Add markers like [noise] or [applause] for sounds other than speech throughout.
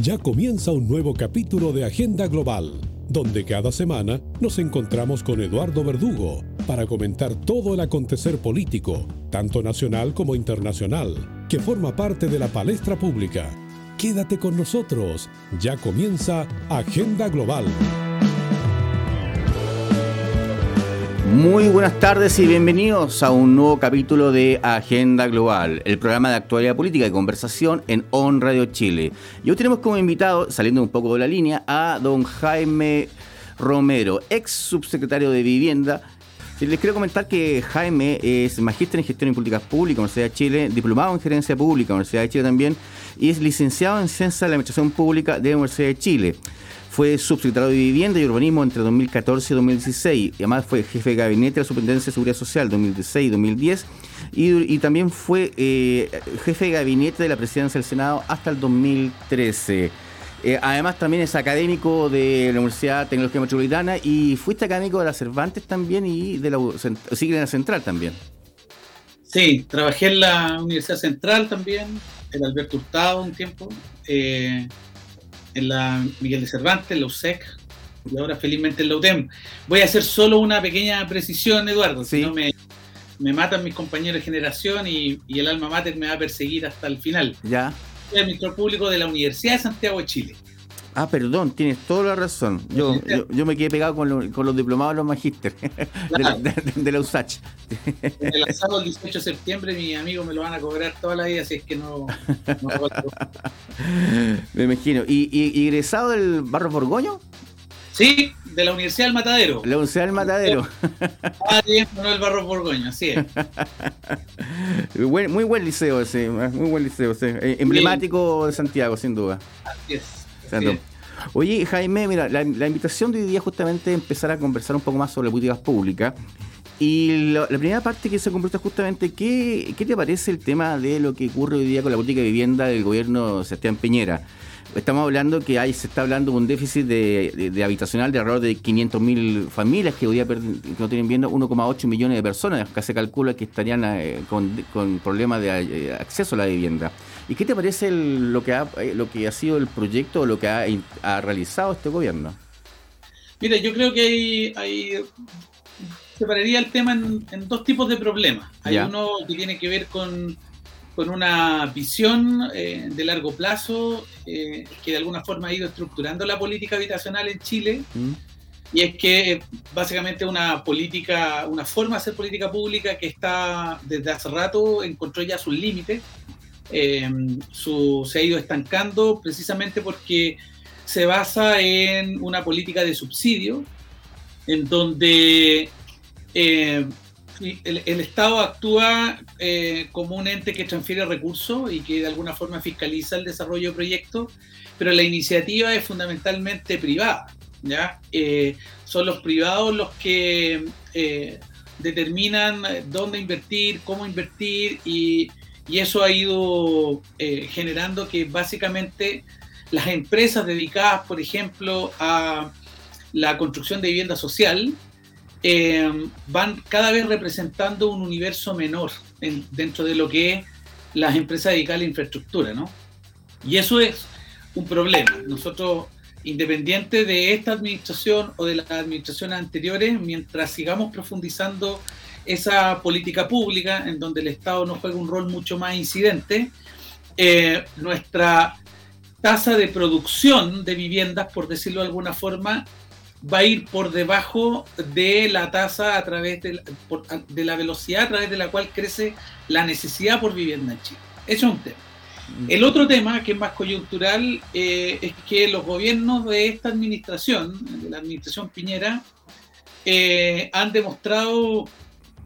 Ya comienza un nuevo capítulo de Agenda Global, donde cada semana nos encontramos con Eduardo Verdugo para comentar todo el acontecer político, tanto nacional como internacional, que forma parte de la palestra pública. Quédate con nosotros, ya comienza Agenda Global. Muy buenas tardes y bienvenidos a un nuevo capítulo de Agenda Global, el programa de actualidad política y conversación en On Radio Chile. Y hoy tenemos como invitado, saliendo un poco de la línea, a don Jaime Romero, ex subsecretario de Vivienda. Les quiero comentar que Jaime es magíster en gestión y políticas públicas, Universidad de Chile, diplomado en gerencia pública, Universidad de Chile también, y es licenciado en ciencia de la administración pública de la Universidad de Chile. Fue subsecretario de Vivienda y Urbanismo entre 2014 y 2016. Y además fue jefe de gabinete de la Superintendencia de Seguridad Social 2016 y 2010. Y, también fue eh, jefe de gabinete de la presidencia del Senado hasta el 2013. Eh, además también es académico de la Universidad Tecnológica Metropolitana y fuiste académico de la Cervantes también y de la, sigue en la Central también. Sí, trabajé en la Universidad Central también, en Alberto Hurtado un tiempo. Eh, en la Miguel de Cervantes, en la USEC, y ahora felizmente en la UTEM. Voy a hacer solo una pequeña precisión, Eduardo, si no me, me, matan mis compañeros de generación y, y, el alma mater me va a perseguir hasta el final. Ya. Soy administrador público de la Universidad de Santiago de Chile. Ah, perdón, tienes toda la razón. Yo, yo, me quedé pegado con, con los diplomados [laughs] de los magísteres de, la, USACH. el lanzado el 18 de septiembre, mis amigos me lo van a cobrar toda la vida, si es que no. [laughs] me imagino. ¿Y, ¿Y, egresado del Barro Borgoño? Sí, de la Universidad del Matadero. La Universidad del Matadero. Ah, bien, no el Barro Borgoño, así es. [laughs] muy buen liceo ese, muy buen liceo ese. Eh, emblemático de Santiago, sin duda. Así es. Oye, Jaime, mira, la, invitación de hoy día justamente empezar a conversar un poco más sobre políticas públicas. Y la primera parte que se comporta justamente, ¿qué, ¿qué te parece el tema de lo que ocurre hoy día con la política de vivienda del gobierno Sebastián Piñera? Estamos hablando que hay, se está hablando de un déficit de, habitacional de alrededor de 500.000 familias que hoy día no tienen vivienda, 1,8 millones de personas que se calcula que estarían eh, con, con, problemas de eh, acceso a la vivienda. ¿Y qué te parece lo, que ha, eh, lo que ha sido el proyecto o lo que ha, realizado este gobierno? Mira, yo creo que hay, hay separaría el tema en, dos tipos de problemas. Hay uno que tiene que ver con con una visión eh, de largo plazo eh, que de alguna forma ha ido estructurando la política habitacional en Chile. Mm. Y es que básicamente una política, una forma de hacer política pública que está desde hace rato encontró ya sus límites. Su, se ha ido estancando precisamente porque se basa en una política de subsidio, en donde el, Estado actúa eh, como un ente que transfiere recursos y que de alguna forma fiscaliza el desarrollo de proyectos, pero la iniciativa es fundamentalmente privada. ¿ya? Eh, son los privados los que eh, determinan dónde invertir, cómo invertir y, y eso ha ido generando que básicamente las empresas dedicadas, por ejemplo, a la construcción de vivienda social, eh, van cada vez representando un universo menor dentro de lo que es las empresas dedicadas a la infraestructura, ¿no? Y eso es un problema. Nosotros, independiente de esta administración o de las administraciones anteriores, mientras sigamos profundizando esa política pública en donde el Estado no juega un rol mucho más incidente, eh, nuestra tasa de producción de viviendas, por decirlo de alguna forma, va a ir por debajo de la tasa a través de la, de la velocidad a través de la cual crece la necesidad por vivienda en Chile. Eso es un tema. Mm. El otro tema, que es más coyuntural, eh, es que los gobiernos de esta administración, de la administración Piñera, eh, han demostrado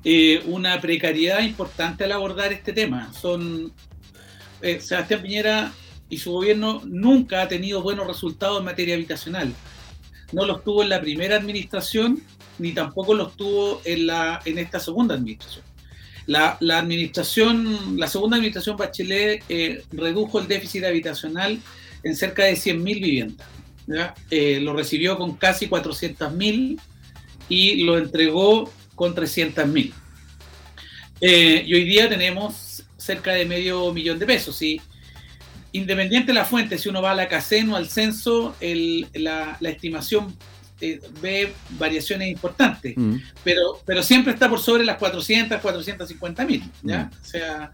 eh, una precariedad importante al abordar este tema. Son Sebastián Piñera y su gobierno nunca ha tenido buenos resultados en materia habitacional no los tuvo en la primera administración, ni tampoco los tuvo en, la, en esta segunda administración. La, administración, la segunda administración Bachelet eh, redujo el déficit habitacional en cerca de 100.000 viviendas. Eh, lo recibió con casi 400.000 y lo entregó con 300.000. Eh, y hoy día tenemos cerca de medio millón de pesos. Y independiente de la fuente, si uno va a la CACEN o al censo, la, estimación eh, ve variaciones importantes, mm. pero, pero siempre está por sobre las 400, 450 mil. ¿ya? Mm. O sea,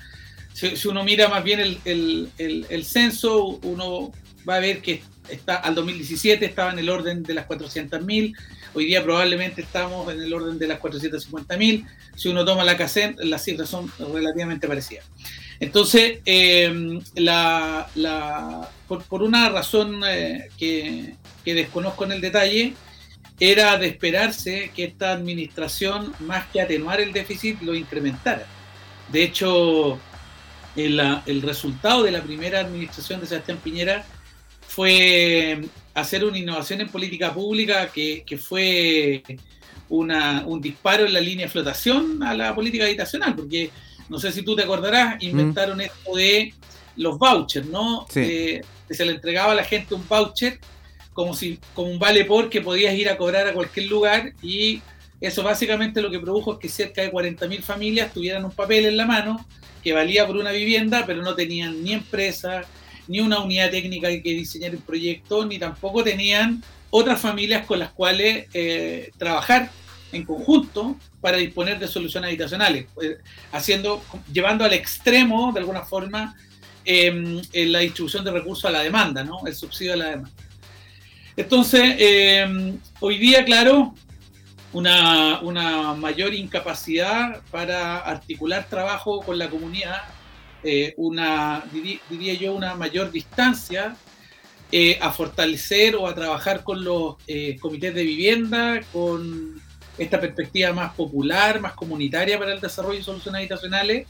si, uno mira más bien el, el, censo, uno va a ver que está al 2017 estaba en el orden de las 400 mil, hoy día probablemente estamos en el orden de las 450 mil. Si uno toma la CACEN, las cifras son relativamente parecidas. Entonces, eh, por, una razón eh, que, desconozco en el detalle, era de esperarse que esta administración, más que atenuar el déficit, lo incrementara. De hecho, el resultado de la primera administración de Sebastián Piñera fue hacer una innovación en política pública que, que fue una, un disparo en la línea de flotación a la política habitacional, porque no sé si tú te acordarás, inventaron esto de los vouchers, ¿no? que se le entregaba a la gente un voucher como si como un vale por que podías ir a cobrar a cualquier lugar y eso básicamente lo que produjo es que cerca de 40.000 familias tuvieran un papel en la mano que valía por una vivienda, pero no tenían ni empresa, ni una unidad técnica que diseñar un proyecto, ni tampoco tenían otras familias con las cuales eh, trabajar en conjunto para disponer de soluciones habitacionales, eh, haciendo, llevando al extremo, de alguna forma, em, la distribución de recursos a la demanda, ¿no? el subsidio a la demanda. Entonces, em, hoy día, claro, una, una, mayor incapacidad para articular trabajo con la comunidad, eh, una, diría yo, una mayor distancia eh, a fortalecer o a trabajar con los comités de vivienda, con esta perspectiva más popular, más comunitaria para el desarrollo de soluciones habitacionales,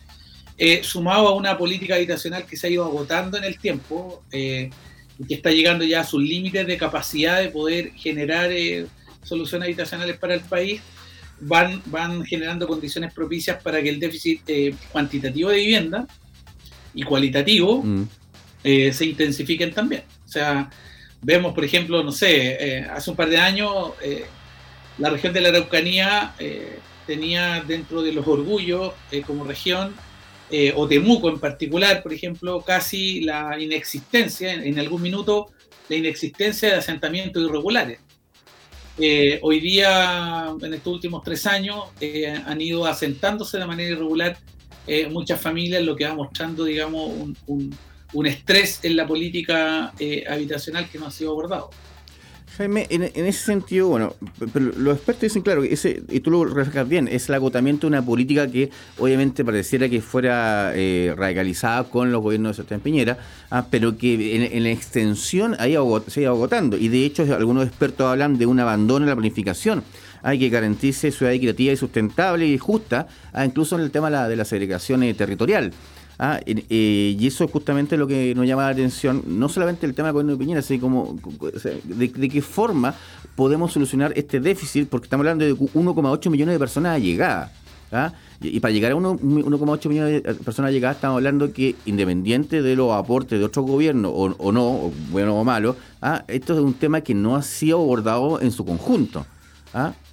eh, sumado a una política habitacional que se ha ido agotando en el tiempo eh, y que está llegando ya a sus límites de capacidad de poder generar eh, soluciones habitacionales para el país, van, van generando condiciones propicias para que el déficit cuantitativo de vivienda y cualitativo mm. se intensifiquen también. O sea, vemos, por ejemplo, no sé, hace un par de años la región de la Araucanía eh, tenía dentro de los orgullos eh, como región, eh, o Temuco en particular, por ejemplo, casi la inexistencia, en, algún minuto, la inexistencia de asentamientos irregulares. hoy día, en estos últimos tres años, han ido asentándose de manera irregular muchas familias, lo que va mostrando, digamos, un, un estrés en la política habitacional que no ha sido abordado. Jaime, en, ese sentido, bueno, pero los expertos dicen, claro, ese, y tú lo reflejas bien, es el agotamiento de una política que obviamente pareciera que fuera eh, radicalizada con los gobiernos de Sebastián Piñera, ah, pero que en, la extensión ido, se ha ido agotando. Y de hecho, algunos expertos hablan de un abandono en la planificación. Hay que garantice ciudad equitativa y sustentable y justa, ah, incluso en el tema de la, de la segregación territorial. Ah, eh, y eso es justamente lo que nos llama la atención, no solamente el tema del gobierno de Piñera, sino como de, qué forma podemos solucionar este déficit, porque estamos hablando de 1,8 millones de personas allegadas. ¿ah? Y, para llegar a 1,8 millones de personas llegadas, estamos hablando que independiente de los aportes de otros gobiernos, o, no, bueno o malo, esto es un tema que no ha sido abordado en su conjunto.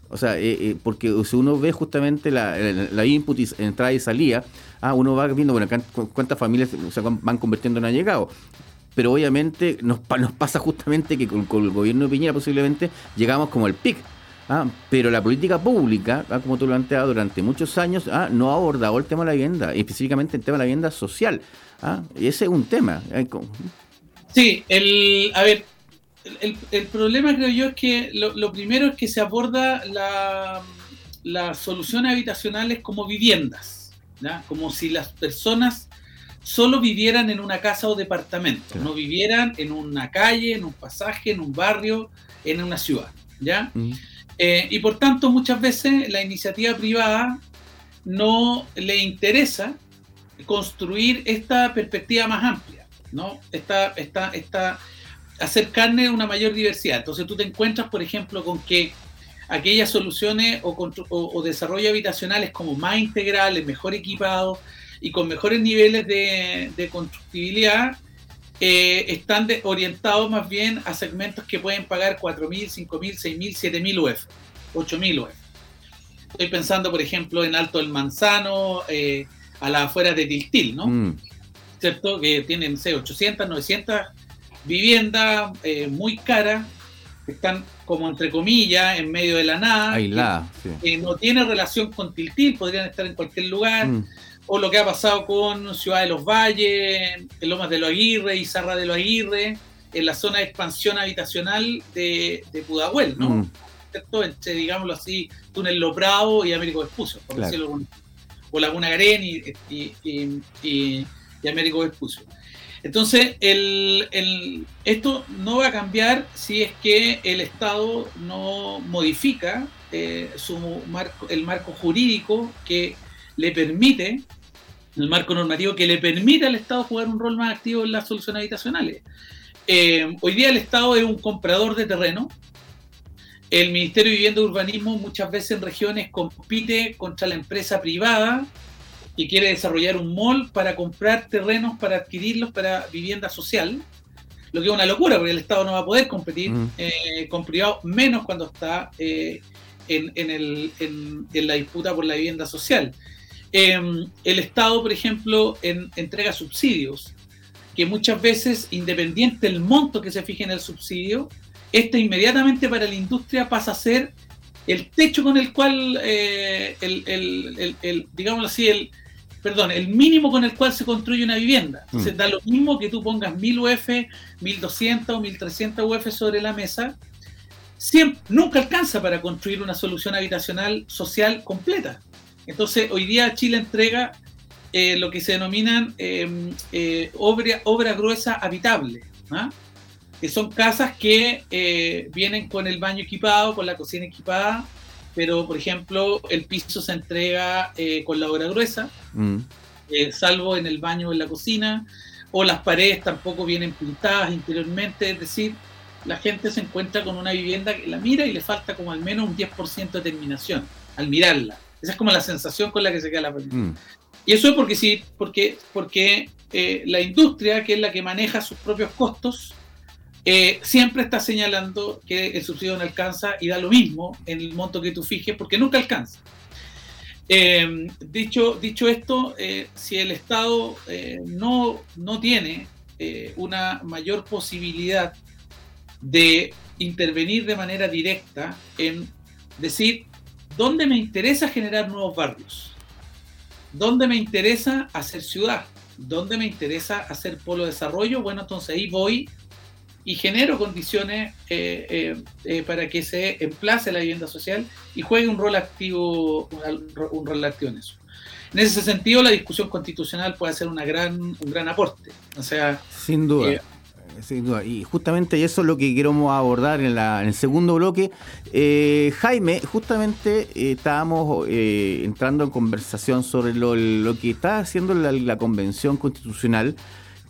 O sea, eh, eh, porque si uno ve justamente la, la, input y entrada y salida, ah, uno va viendo bueno, cuántas familias se van convirtiendo en allegados. Pero obviamente nos, nos pasa justamente que con, el gobierno de Piñera posiblemente llegamos como al pic. Ah, pero la política pública, ah, como tú lo planteado durante muchos años, ah, no ha abordado el tema de la vivienda, específicamente el tema de la vivienda social. Ah, y ese es un tema. Sí, el, a ver, el, problema creo yo es que lo, primero es que se aborda las soluciones habitacionales como viviendas, como si las personas solo vivieran en una casa o departamento, no vivieran en una calle, en un pasaje, en un barrio, en una ciudad. ¿ya? Mm. Eh, y por tanto, muchas veces la iniciativa privada no le interesa construir esta perspectiva más amplia, ¿no? Esta, esta, esta, hacer carne una mayor diversidad. Entonces tú te encuentras, por ejemplo, con que aquellas soluciones o, desarrollo habitacionales como más integrales, mejor equipados y con mejores niveles de, constructibilidad, eh, están orientados más bien a segmentos que pueden pagar 4.000, 5.000, 6.000, 7.000 UF, 8.000 UF. Estoy pensando, por ejemplo, en Alto del Manzano, eh, a las afueras de Tiltil, ¿no? Mm. ¿Cierto? Que tienen, no sé, 800, 900 viviendas eh, muy caras, están como entre comillas, en medio de la nada. Aislada, sí. no tiene relación con Tiltil, podrían estar en cualquier lugar. Mm. O lo que ha pasado con Ciudad de los Valles, en Lomas de los Aguirre, y Sarra de los Aguirre, en la zona de expansión habitacional de, de Pudahuel, ¿no? Mm. ¿Cierto? Entre, digámoslo así, Túnel Loprado y Américo Vespucio, por decirlo O Laguna Garén y, y, y, Américo Vespucio. Entonces, el, esto no va a cambiar si es que el Estado no modifica eh, su marco, el marco jurídico que le permite, el marco normativo que le permite al Estado jugar un rol más activo en las soluciones habitacionales. Eh, hoy día el Estado es un comprador de terreno. El Ministerio de Vivienda y Urbanismo muchas veces en regiones compite contra la empresa privada y quiere desarrollar un mall para comprar terrenos, para adquirirlos para vivienda social, lo que es una locura, porque el Estado no va a poder competir mm. eh, con privados, menos cuando está eh, en, en, la disputa por la vivienda social. Em, el Estado, por ejemplo, entrega subsidios, que muchas veces, independiente del monto que se fije en el subsidio, este inmediatamente para la industria pasa a ser el techo con el cual, eh, el, el, el, digámoslo así, el, perdón, el mínimo con el cual se construye una vivienda. Entonces mm. da lo mismo que tú pongas 1000 UF, 1200 o 1300 UF sobre la mesa, siempre, nunca alcanza para construir una solución habitacional social completa. Entonces, hoy día Chile entrega eh, lo que se denominan em, eh, obra, obra, gruesa habitable, ¿ah? que son casas que eh, vienen con el baño equipado, con la cocina equipada, pero por ejemplo el piso se entrega eh, con la obra gruesa, mm. eh, salvo en el baño o en la cocina, o las paredes tampoco vienen pintadas interiormente, es decir, la gente se encuentra con una vivienda que la mira y le falta como al menos un 10% de terminación al mirarla. Esa es como la sensación con la que se queda la persona. Mm. Y eso es porque sí, porque, porque eh, la industria, que es la que maneja sus propios costos, eh, siempre está señalando que el subsidio no alcanza y da lo mismo en el monto que tú fijes porque nunca alcanza. Eh, dicho, dicho esto, eh, si el Estado no, no tiene una mayor posibilidad de intervenir de manera directa en decir dónde me interesa generar nuevos barrios, dónde me interesa hacer ciudad, dónde me interesa hacer polo de desarrollo, bueno, entonces ahí voy y genero condiciones eh, eh, eh, para que se emplace la vivienda social y juegue un rol activo, un, rol activo en eso. En ese sentido, la discusión constitucional puede ser una gran, un gran aporte. O sea, sin duda. sin duda. Y justamente eso es lo que queremos abordar en, la, en el segundo bloque. Jaime, justamente estábamos entrando en conversación sobre lo, lo que está haciendo la, la Convención Constitucional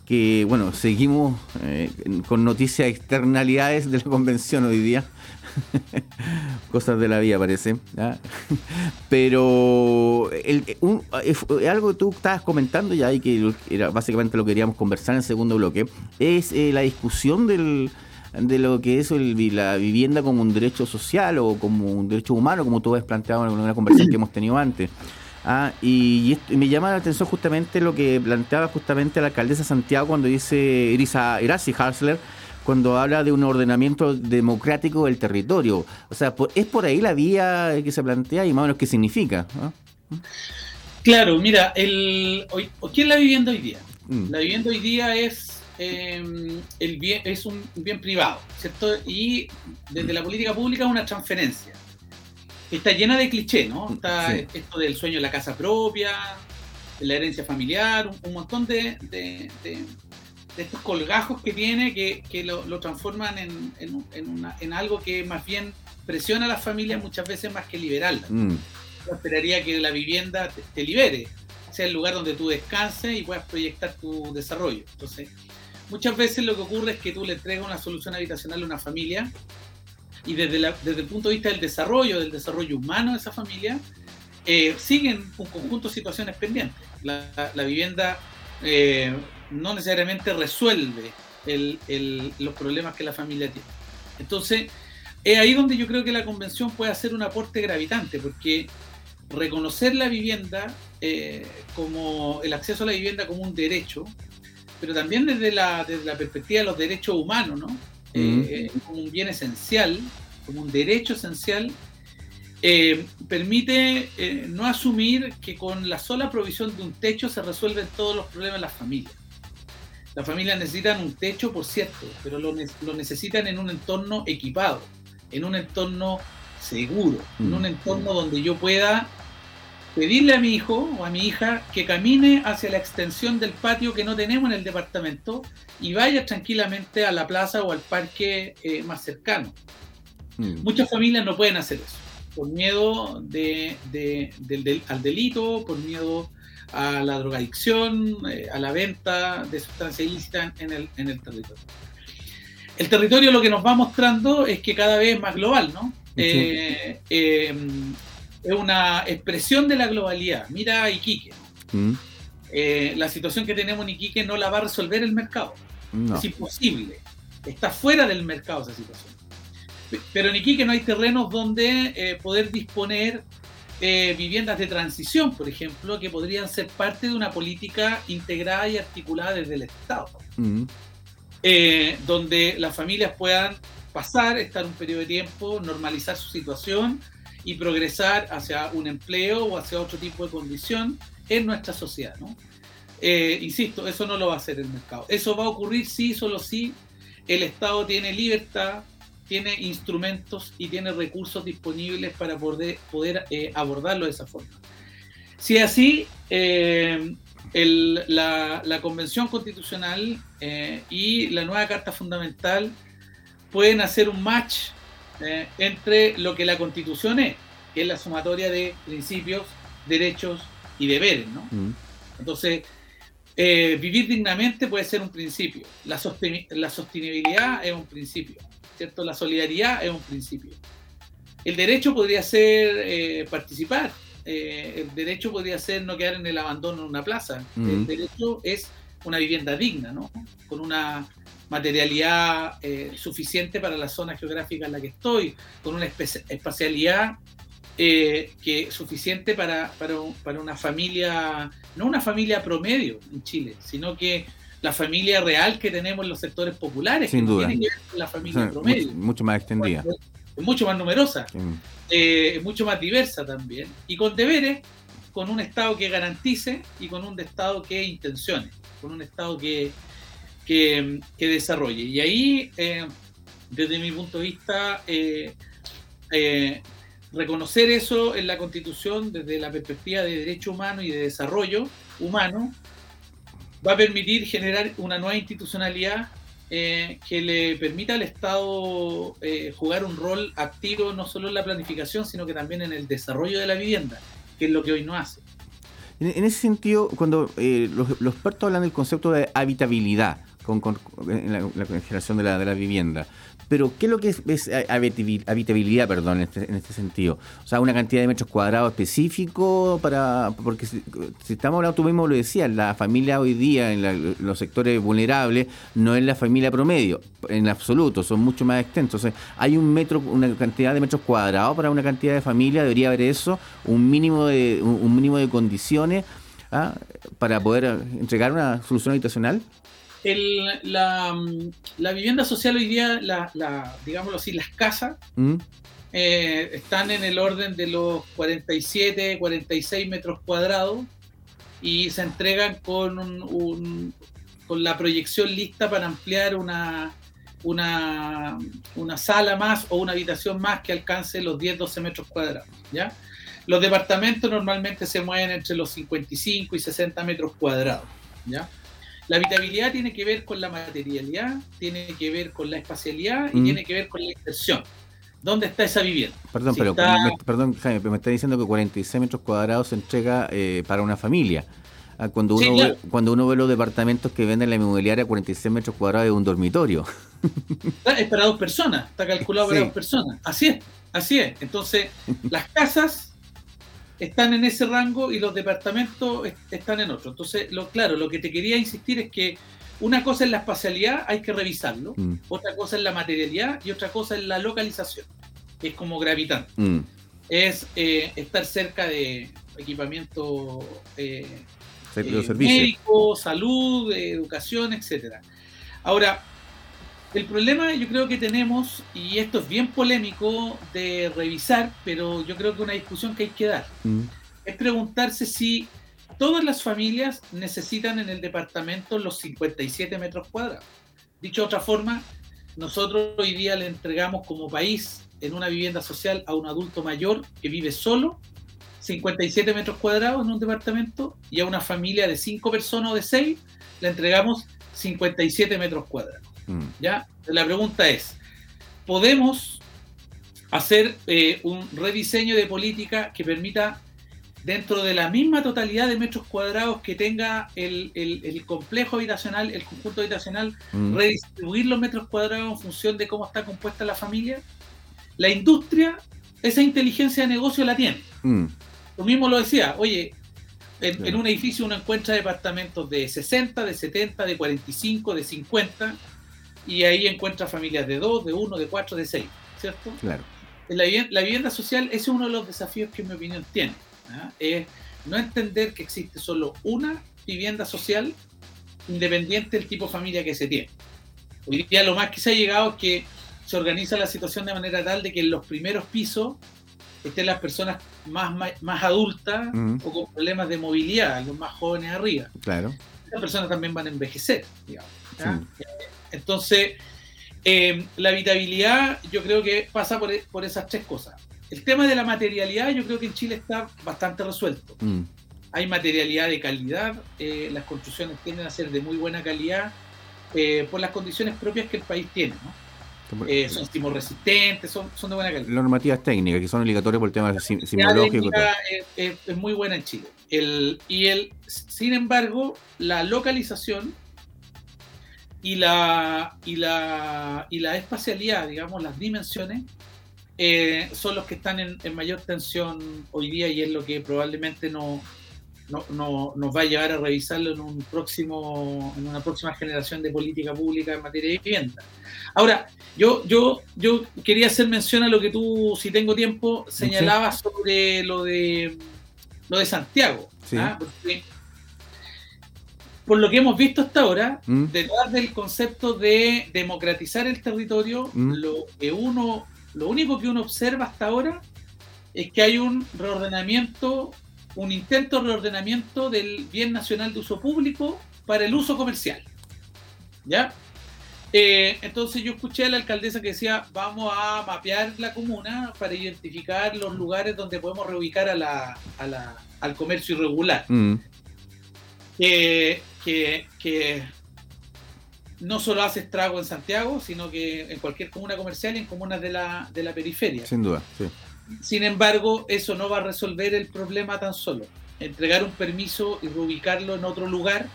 que, bueno, seguimos eh, con noticias externalidades de la convención hoy día. [laughs] Cosas de la vida, parece. [laughs] Pero el, algo que tú estabas comentando ya y que era básicamente lo que queríamos conversar en el segundo bloque, es eh, la discusión del, de lo que es la vivienda como un derecho social o como un derecho humano, como tú has planteado en una conversación que hemos tenido antes. Ah, y, me llama la atención justamente lo que planteaba justamente la alcaldesa Santiago cuando dice Irisa Irasi Harsler, cuando habla de un ordenamiento democrático del territorio. O sea, es por ahí la vía que se plantea y más o menos qué significa. Claro, mira, el, hoy, ¿quién la vivienda hoy día? Mm. La vivienda hoy día es, em, el bien, es un bien privado, ¿cierto? Y desde la política pública una transferencia está llena de clichés, ¿no? Está esto del sueño de la casa propia, de la herencia familiar, un, montón de, estos colgajos que tiene que, lo, transforman en, algo que más bien presiona a las familias muchas veces más que liberarlas. Mm. Yo esperaría que la vivienda te, libere, sea el lugar donde tú descanses y puedas proyectar tu desarrollo. Entonces, muchas veces lo que ocurre es que tú le entregas una solución habitacional a una familia y desde, desde el punto de vista del desarrollo, del desarrollo humano de esa familia, eh, siguen un conjunto de situaciones pendientes. La, vivienda eh, no necesariamente resuelve los problemas que la familia tiene. Entonces, es ahí donde yo creo que la convención puede hacer un aporte gravitante, porque reconocer la vivienda eh, como el acceso a la vivienda como un derecho, pero también desde la, desde la perspectiva de los derechos humanos, ¿no? Eh, como un bien esencial, como un derecho esencial, eh, permite no asumir que con la sola provisión de un techo se resuelven todos los problemas de las familias. Las familias necesitan un techo, por cierto, pero lo, lo necesitan en un entorno equipado, en un entorno seguro, en un entorno donde yo pueda pedirle a mi hijo o a mi hija que camine hacia la extensión del patio que no tenemos en el departamento y vaya tranquilamente a la plaza o al parque eh, más cercano. Mm. Muchas familias no pueden hacer eso, por miedo de, al delito, por miedo a la drogadicción, eh, a la venta de sustancias ilícitas en el, en el territorio. El territorio lo que nos va mostrando es que cada vez es más global, ¿no? Eh, es una expresión de la globalidad. Mira Iquique. Mm. Eh, la situación que tenemos en Iquique no la va a resolver el mercado. Es imposible. Está fuera del mercado esa situación. Pero en Iquique no hay terrenos donde eh, poder disponer eh, viviendas de transición, por ejemplo, que podrían ser parte de una política integrada y articulada desde el Estado. Mm. donde las familias puedan pasar, estar un periodo de tiempo, normalizar su situación y progresar hacia un empleo o hacia otro tipo de condición en nuestra sociedad. Eh, insisto, eso no lo va a hacer el mercado. Eso va a ocurrir si, solo si el Estado tiene libertad, tiene instrumentos y tiene recursos disponibles para poder, eh, abordarlo de esa forma. Si así, eh, la, Convención Constitucional y la nueva Carta Fundamental pueden hacer un match eh, entre lo que la constitución es, que es la sumatoria de principios, derechos y deberes. ¿no? Mm. Entonces, eh, vivir dignamente puede ser un principio, la, la sostenibilidad es un principio, ¿cierto? la solidaridad es un principio. El derecho podría ser eh, participar, el derecho podría ser no quedar en el abandono en una plaza, el mm. derecho es una vivienda digna, ¿no? con una materialidad eh, suficiente para la zona geográfica en la que estoy, con una espacialidad eh, que suficiente para, para, una familia, no una familia promedio en Chile, sino que la familia real que tenemos en los sectores populares, Sin duda. tiene que ver con la familia promedio. Mucho, más extendida. Es mucho más numerosa, eh, mucho más diversa también, y con deberes, con un Estado que garantice y con un Estado que intencione, con un Estado que, que, desarrolle. Y ahí, eh, desde mi punto de vista, eh, eh, reconocer eso en la Constitución desde la perspectiva de derecho humano y de desarrollo humano va a permitir generar una nueva institucionalidad que le permita al Estado jugar un rol activo no solo en la planificación, sino que también en el desarrollo de la vivienda, que es lo que hoy no hace. En, ese sentido, cuando los, los, expertos hablan del concepto de habitabilidad, con, en la, generación de la, de la vivienda. Pero, ¿qué es lo que es, habitabilidad, perdón, este, en este, sentido? O sea, una cantidad de metros cuadrados específico para. Porque si, estamos hablando, tú mismo lo decías, la familia hoy día en, los sectores vulnerables no es la familia promedio, en absoluto, son mucho más extensos. Hay un metro, una cantidad de metros cuadrados para una cantidad de familia, debería haber eso, un mínimo de, un, mínimo de condiciones. ¿ah? para poder entregar una solución habitacional? La, vivienda social hoy día, la, digámoslo así, las casas, mm. eh, están en el orden de los 47, 46 metros cuadrados y se entregan con, un, con la proyección lista para ampliar una, una, una, sala más o una habitación más que alcance los 10, 12 metros cuadrados. ¿ya? Los departamentos normalmente se mueven entre los 55 y 60 metros cuadrados. ¿ya? La habitabilidad tiene que ver con la materialidad, tiene que ver con la espacialidad y mm. tiene que ver con la inversión. ¿Dónde está esa vivienda? Perdón, pero perdón, Jaime, pero me está diciendo que 46 metros cuadrados se entrega eh, para una familia. Ah, cuando, uno ve, cuando uno ve los departamentos que venden la inmobiliaria a 46 metros cuadrados de un dormitorio. Es para dos personas, está calculado [laughs] para dos personas. Así es, así es. Entonces, [laughs] las casas están en ese rango y los departamentos están en otro. Entonces, lo, claro, lo que te quería insistir es que una cosa es la espacialidad, hay que revisarlo, mm. otra cosa es la materialidad y otra cosa es la localización, que es como gravitante. Mm. Es eh, estar cerca de equipamiento eh, eh médico, salud, educación, etcétera. Ahora, el problema yo creo que tenemos, y esto es bien polémico de revisar, pero yo creo que una discusión que hay que dar, mm. es preguntarse si todas las familias necesitan en el departamento los 57 metros cuadrados. Dicho de otra forma, nosotros hoy día le entregamos como país en una vivienda social a un adulto mayor que vive solo 57 metros cuadrados en un departamento y a una familia de 5 personas o de 6 le entregamos 57 metros cuadrados. Mm. ¿Ya? La pregunta es, ¿podemos hacer eh, un rediseño de política que permita, dentro de la misma totalidad de metros cuadrados que tenga el, complejo habitacional, el conjunto habitacional, mm. redistribuir los metros cuadrados en función de cómo está compuesta la familia? La industria, esa inteligencia de negocio la tiene. Mm. Lo mismo lo decía, oye, en, en, un edificio uno encuentra departamentos de 60, de 70, de 45, de 50, y ahí encuentra familias de dos, de uno, de cuatro, de seis, ¿cierto? Claro. La, la vivienda social, ese es uno de los desafíos que en mi opinión tiene. ¿ah? Es no entender que existe solo una vivienda social independiente del tipo de familia que se tiene. Hoy día lo más que se ha llegado es que se organiza la situación de manera tal de que en los primeros pisos estén las personas más, más, adultas o con problemas de movilidad, los más jóvenes arriba. Claro. Esas personas también van a envejecer, digamos. Entonces, eh, la habitabilidad yo creo que pasa por, esas tres cosas. El tema de la materialidad yo creo que en Chile está bastante resuelto. Mm. Hay materialidad de calidad, eh, las construcciones tienden a ser de muy buena calidad eh, por las condiciones propias que el país tiene. son sismos resistentes, son, de buena calidad. Normativas técnicas que son obligatorias por el tema sismológico. Es, es, muy buena en Chile. El, y el, sin embargo, la localización y la, y la, y la espacialidad, digamos, las dimensiones, eh, son los que están en, mayor tensión hoy día y es lo que probablemente no, no, nos va a llevar a revisarlo en un próximo en una próxima generación de política pública en materia de vivienda. Ahora, yo yo yo quería hacer mención a lo que tú, si tengo tiempo, señalabas sobre lo de lo de Santiago. ¿ah? Por lo que hemos visto hasta ahora, mm. detrás del concepto de democratizar el territorio, mm. lo que uno, lo único que uno observa hasta ahora es que hay un reordenamiento, un intento de reordenamiento del bien nacional de uso público para el uso comercial. ¿Ya? Eh, entonces yo escuché a la alcaldesa que decía, vamos a mapear la comuna para identificar los lugares donde podemos reubicar a la, al comercio irregular. Mm que, no solo hace estrago en Santiago, sino que en cualquier comuna comercial y en comunas de la, de la periferia. Sin duda, sí. Sin embargo, eso no va a resolver el problema tan solo. Entregar un permiso y reubicarlo en otro lugar,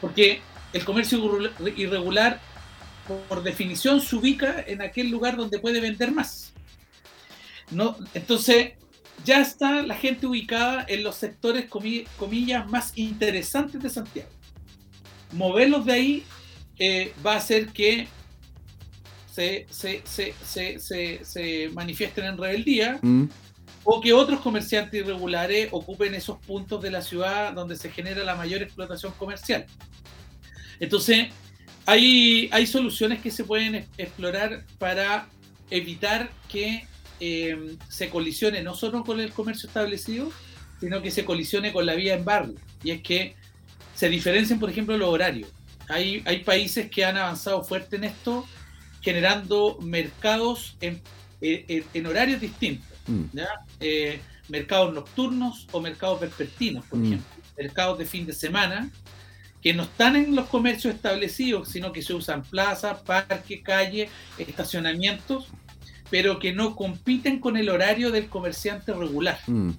porque el comercio irregular, por definición, se ubica en aquel lugar donde puede vender más. No, entonces, ya está la gente ubicada en los sectores, comillas, más interesantes de Santiago. Moverlos de ahí eh, va a hacer que se, manifiesten en rebeldía mm. o que otros comerciantes irregulares ocupen esos puntos de la ciudad donde se genera la mayor explotación comercial. Entonces, hay, hay soluciones que se pueden explorar para evitar que Em, se colisione no solo con el comercio establecido, sino que se colisione con la vía en barrio. Y es que se diferencian, por ejemplo, los horarios. Hay, hay países que han avanzado fuerte en esto, generando mercados en, en, horarios distintos. Mm. Eh, mercados nocturnos o mercados vespertinos, por mm. ejemplo. Mercados de fin de semana, que no están en los comercios establecidos, sino que se usan plazas, parques, calles, estacionamientos pero que no compiten con el horario del comerciante regular. Mm.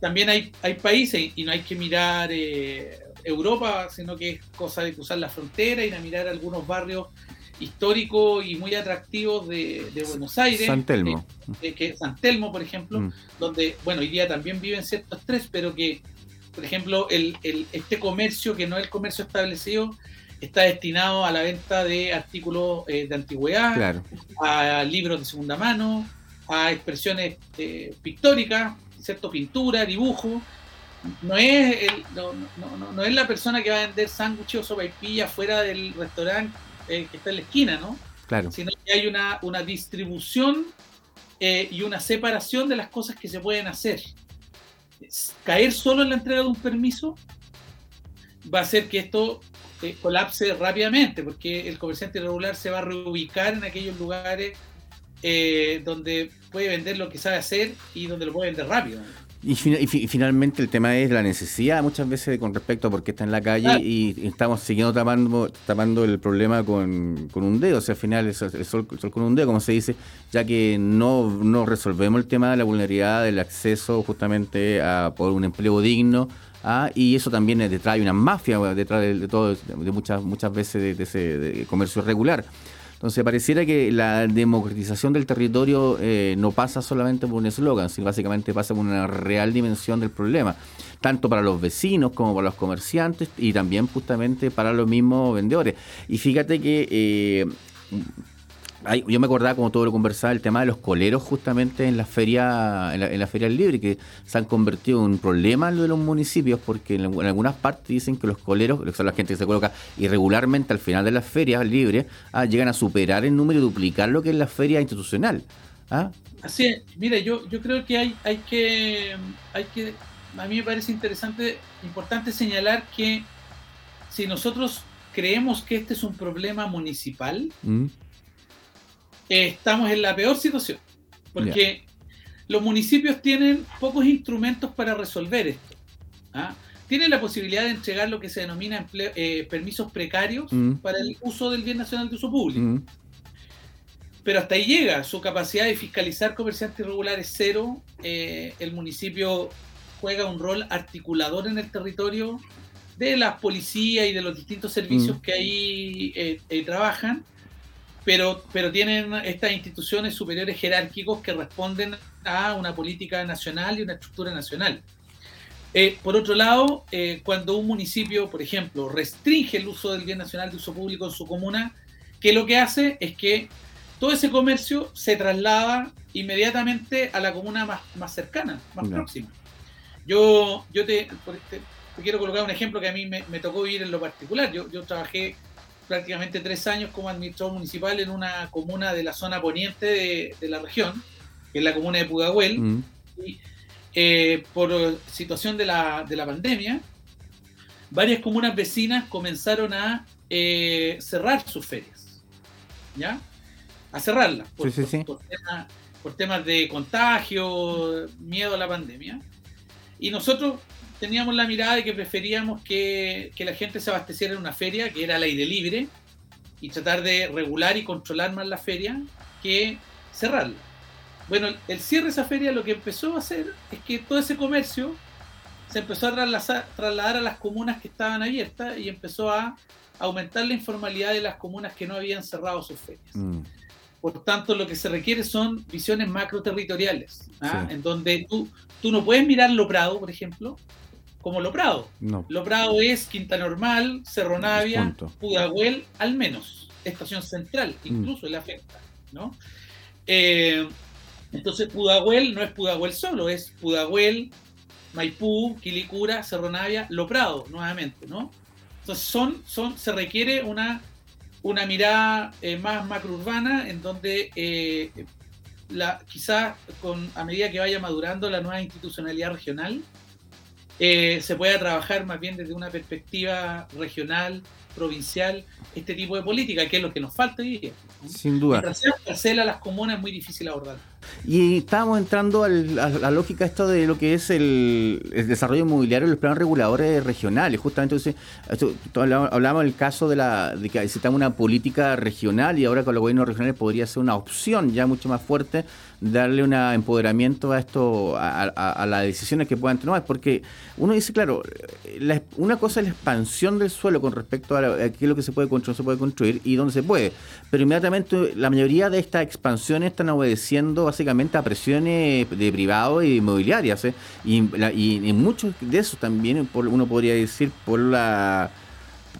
también hay, hay países, y no hay que mirar eh, Europa, sino que es cosa de cruzar la frontera, ir a mirar algunos barrios históricos y muy atractivos de, Buenos Aires. San Telmo. que, San Telmo, por ejemplo, mm. donde, bueno, hoy día también viven ciertos estrés, pero que, por ejemplo, el, este comercio, que no es el comercio establecido, está destinado a la venta de artículos eh, de antigüedad, a libros de segunda mano, a expresiones eh, pictóricas, ¿cierto? Pintura, dibujo. No es, no, es la persona que va a vender sándwiches o sopaipilla fuera del restaurante eh, que está en la esquina, ¿no? Claro. Sino que hay una, una distribución y una separación de las cosas que se pueden hacer. Caer solo en la entrega de un permiso va a hacer que esto colapse rápidamente, porque el comerciante irregular se va a reubicar en aquellos lugares eh, donde puede vender lo que sabe hacer y donde lo puede vender rápido. Y, finalmente el tema es la necesidad muchas veces con respecto a por qué está en la calle y, estamos siguiendo tapando, tapando el problema con, un dedo, o sea, al final el sol, con un dedo, como se dice, ya que no, no resolvemos el tema de la vulnerabilidad del acceso justamente a por un empleo digno Ah, y eso también es detrás, hay una mafia detrás de, todo, de muchas, muchas veces de, ese comercio irregular. Entonces pareciera que la democratización del territorio eh, no pasa solamente por un eslogan, sino básicamente pasa por una real dimensión del problema, tanto para los vecinos como para los comerciantes y también justamente para los mismos vendedores. Y fíjate que eh, yo me acordaba, como todo lo conversaba, el tema de los coleros justamente en la feria, en la, feria libre, que se han convertido en un problema en lo de los municipios, porque en, algunas partes dicen que los coleros, que son la gente que se coloca irregularmente al final de las ferias libres, ah, llegan a superar el número y duplicar lo que es la feria institucional. ¿ah? Así es, mire, yo, yo creo que hay, hay que, hay que, a mí me parece interesante, importante señalar que si nosotros creemos que este es un problema municipal, mm estamos en la peor situación, porque los municipios tienen pocos instrumentos para resolver esto. ¿ah? Tienen la posibilidad de entregar lo que se denomina eh, permisos precarios mm. para el uso del bien nacional de uso público. Mm. Pero hasta ahí llega, su capacidad de fiscalizar comerciantes irregulares cero, eh, el municipio juega un rol articulador en el territorio de las policías y de los distintos servicios mm. que ahí eh, trabajan pero, pero tienen estas instituciones superiores jerárquicos que responden a una política nacional y una estructura nacional. Eh, por otro lado, eh, cuando un municipio, por ejemplo, restringe el uso del bien nacional de uso público en su comuna, que lo que hace es que todo ese comercio se traslada inmediatamente a la comuna más, más cercana, más próxima. Yo, yo te, quiero colocar un ejemplo que a mí me, me tocó vivir en lo particular. Yo, yo trabajé prácticamente tres años como administrador municipal en una comuna de la zona poniente de, la región, que es la comuna de Pudahuel. Mm. Y, eh, por situación de la, de la, pandemia, varias comunas vecinas comenzaron a eh, cerrar sus ferias. ¿Ya? A cerrarlas. Por, por temas de contagio, miedo a la pandemia. Y nosotros teníamos la mirada de que preferíamos que, la gente se abasteciera en una feria, que era al aire libre, y tratar de regular y controlar más la feria que cerrarla. Bueno, el cierre de esa feria lo que empezó a hacer es que todo ese comercio se empezó a trasladar, a las comunas que estaban abiertas y empezó a aumentar la informalidad de las comunas que no habían cerrado sus ferias. Mm. Por tanto, lo que se requiere son visiones macro territoriales, ¿ah? en donde tú, tú no puedes mirar lo Prado, por ejemplo, como Loprado. No. Loprado es Quinta Normal, Cerro Navia, Pudahuel, al menos, estación central, mm. incluso la afecta, ¿no? Eh, entonces Pudahuel no es Pudahuel solo, es Pudahuel, Maipú, Quilicura, Cerro Navia, Loprado, nuevamente, ¿no? Entonces son, son, se requiere una, una mirada eh, más macrourbana en donde eh, la, quizás con, a medida que vaya madurando la nueva institucionalidad regional, eh, se pueda trabajar más bien desde una perspectiva regional, provincial, este tipo de política, que es lo que nos falta hoy Sin duda. Mientras a las comunas es muy difícil abordar. Y estábamos entrando a la lógica esto de lo que es el, desarrollo inmobiliario y los planos reguladores regionales. Justamente entonces, hablábamos del caso de, la, de que necesitamos una política regional y ahora con los gobiernos regionales podría ser una opción ya mucho más fuerte darle un empoderamiento a esto, a, las decisiones que puedan tomar, porque uno dice, claro, una cosa es la expansión del suelo con respecto a, qué es lo que se puede construir, se puede construir y dónde se puede, pero inmediatamente la mayoría de estas expansiones están obedeciendo básicamente a presiones de privado y inmobiliarias, ¿eh? y, y, muchos de esos también uno podría decir por la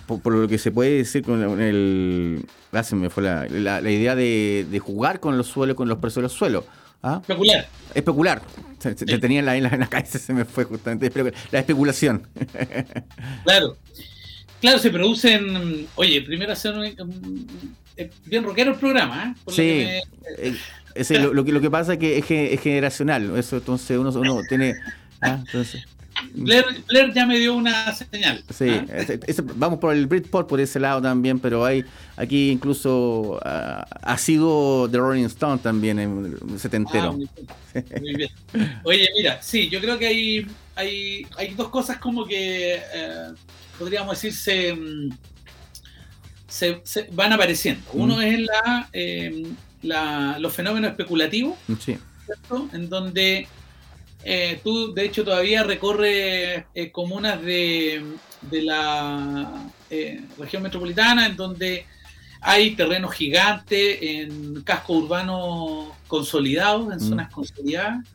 por, lo que se puede decir con el. Ah, me fue la, la, idea de, de, jugar con los suelos, con los precios de los suelos. ¿Ah? Especular. Especular. Se, tenía en la, en la cabeza, se me fue justamente. La especulación. Claro. Claro, se producen. Oye, primero hacer un. Bien rockero el programa, ¿eh? sí. Eh, lo, lo, que, lo que pasa es que es, generacional. Eso, entonces uno, uno tiene. ¿ah? Entonces. Blair, ya me dio una señal. Sí, ¿ah? vamos por el Britpop por ese lado también, pero hay aquí incluso ah, ha sido The Rolling Stone también en setentero. Ah, [laughs] muy, bien, Oye, mira, sí, yo creo que hay, hay, hay dos cosas como que eh, podríamos decir se, se, van apareciendo. Mm. Uno es la, eh, la, los fenómenos especulativos, sí. en donde eh, tú, de hecho, todavía recorres eh, comunas de, la eh, región metropolitana en donde hay terrenos gigantes en cascos urbanos consolidados, en mm. zonas consolidadas.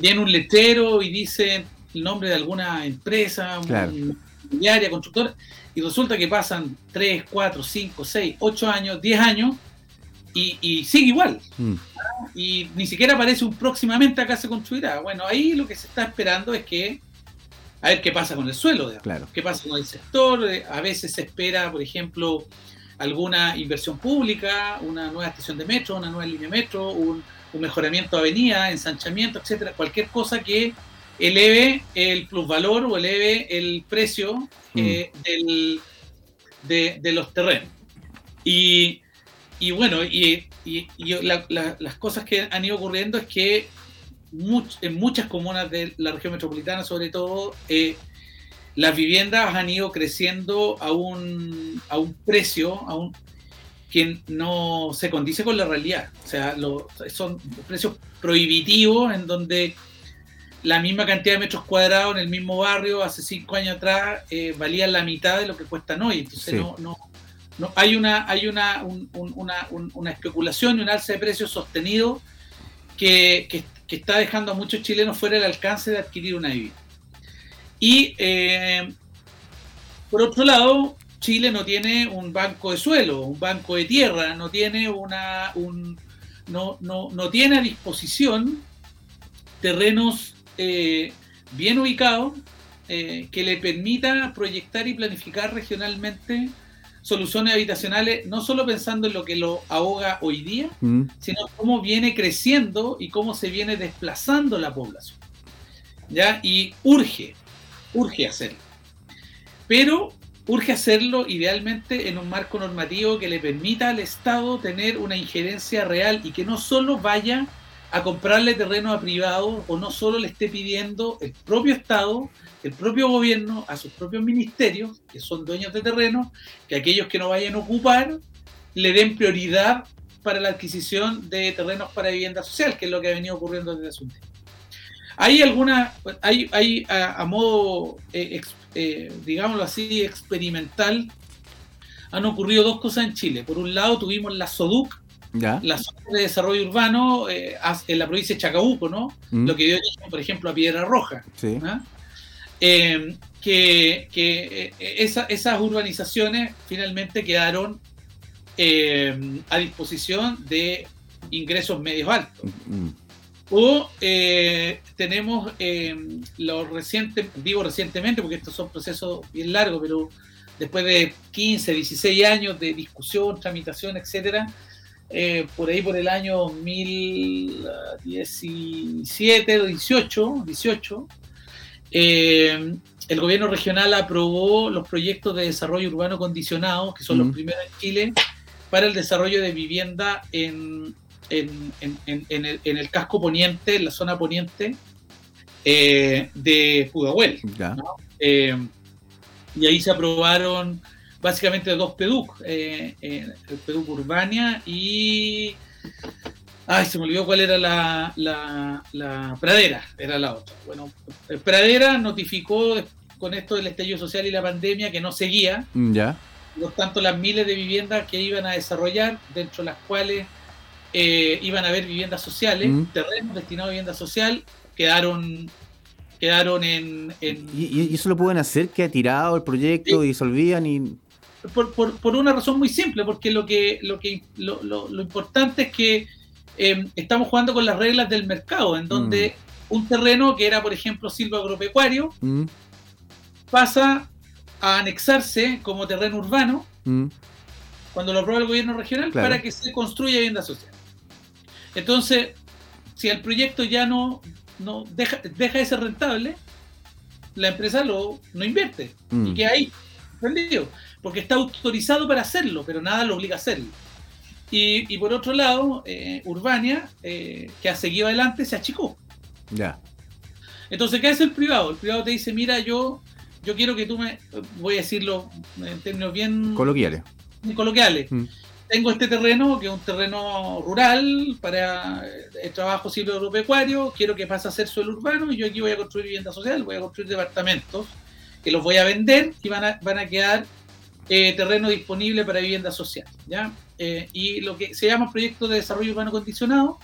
Tienen un letrero y dice el nombre de alguna empresa, claro. inmobiliaria, constructora, y resulta que pasan 3, 4, 5, 6, 8 años, 10 años y, sigue igual. Mm. Y ni siquiera aparece un próximamente acá se construirá. Bueno, ahí lo que se está esperando es que a ver qué pasa con el suelo, claro. qué pasa con el sector. Eh, a veces se espera, por ejemplo, alguna inversión pública, una nueva estación de metro, una nueva línea de metro, un, mejoramiento de avenida, ensanchamiento, etcétera, cualquier cosa que eleve el plusvalor o eleve el precio mm. eh, del, de, de, los terrenos. Y y bueno, y, las cosas que han ido ocurriendo es que en muchas comunas de la región metropolitana, sobre todo, eh, las viviendas han ido creciendo a un, a un precio a un, que no se condice con la realidad. O sea, son precios prohibitivos en donde la misma cantidad de metros cuadrados en el mismo barrio hace cinco años atrás eh, valía la mitad de lo que cuestan hoy. Entonces no, no, no, hay una, hay una, una, especulación y un alza de precios sostenido que, está dejando a muchos chilenos fuera del alcance de adquirir una vivienda. Y eh, por otro lado, Chile no tiene un banco de suelo, un banco de tierra, no tiene una un, no, no, no tiene a disposición terrenos eh, bien ubicados eh, que le permita proyectar y planificar regionalmente soluciones habitacionales, no solo pensando en lo que lo ahoga hoy día, mm. sino cómo viene creciendo y cómo se viene desplazando la población. ¿Ya? Y urge, urge hacerlo. Pero urge hacerlo idealmente en un marco normativo que le permita al Estado tener una injerencia real y que no solo vaya a comprarle terreno a privado o no solo le esté pidiendo el propio Estado el propio gobierno a sus propios ministerios, que son dueños de terreno, que aquellos que no vayan a ocupar le den prioridad para la adquisición de terrenos para vivienda social, que es lo que ha venido ocurriendo desde hace un tiempo. Hay alguna, hay, hay a, modo, eh, eh, digámoslo así, experimental, han ocurrido dos cosas en Chile. Por un lado tuvimos la SODUC, la zona de desarrollo urbano eh, en la provincia de Chacabuco, ¿no? Mm. Lo que dio por ejemplo, a Piedra Roja. Sí. Eh, que, eh, esas urbanizaciones finalmente quedaron eh, a disposición de ingresos medios altos. Mm. O tenemos lo reciente, digo recientemente porque estos son procesos bien largos, pero después de 15, 16 años de discusión, tramitación, etcétera, por ahí por el año 2017, 18, 18 eh, el gobierno regional aprobó los proyectos de desarrollo urbano condicionado, que son los primeros en Chile, para el desarrollo de vivienda en, en, el, casco poniente, en la zona poniente eh, de Pudahuel. Eh, y ahí se aprobaron básicamente dos PEDUC, el PEDUC Urbania y... Ay, se me olvidó cuál era la, la, Pradera, era la otra. Bueno, Pradera notificó con esto del estallido social y la pandemia que no seguía. Ya por tanto las miles de viviendas que iban a desarrollar, dentro de las cuales eh, iban a haber viviendas sociales, terrenos destinados a vivienda social, quedaron quedaron en... ¿Y, eso lo pueden hacer? ¿Que ha tirado el proyecto y disolvían y...? Por, por, una razón muy simple, porque lo que lo que lo, lo, importante es que em, estamos jugando con las reglas del mercado, en donde mm. un terreno que era, por ejemplo, silvo agropecuario, mm. pasa a anexarse como terreno urbano mm. cuando lo aprueba el gobierno regional para que se construya vivienda social. Entonces, si el proyecto ya no, no deja, deja de ser rentable, la empresa lo, no invierte y queda ahí, ¿entendido? Porque está autorizado para hacerlo, pero nada lo obliga a hacerlo. Y, por otro lado, eh, Urbania, eh, que ha seguido adelante, se achicó. Ya. Entonces, ¿qué hace el privado? El privado te dice, mira, yo yo quiero que tú me, voy a decirlo en términos bien coloquiales. coloquiales. Mm. Tengo este terreno, que es un terreno rural para el trabajo silvio agropecuario, quiero que pase a ser suelo urbano y yo aquí voy a construir vivienda social, voy a construir departamentos que los voy a vender y van a, van a quedar eh, terreno disponible para vivienda social. ¿ya? Eh, y lo que se llama proyecto de desarrollo urbano condicionado,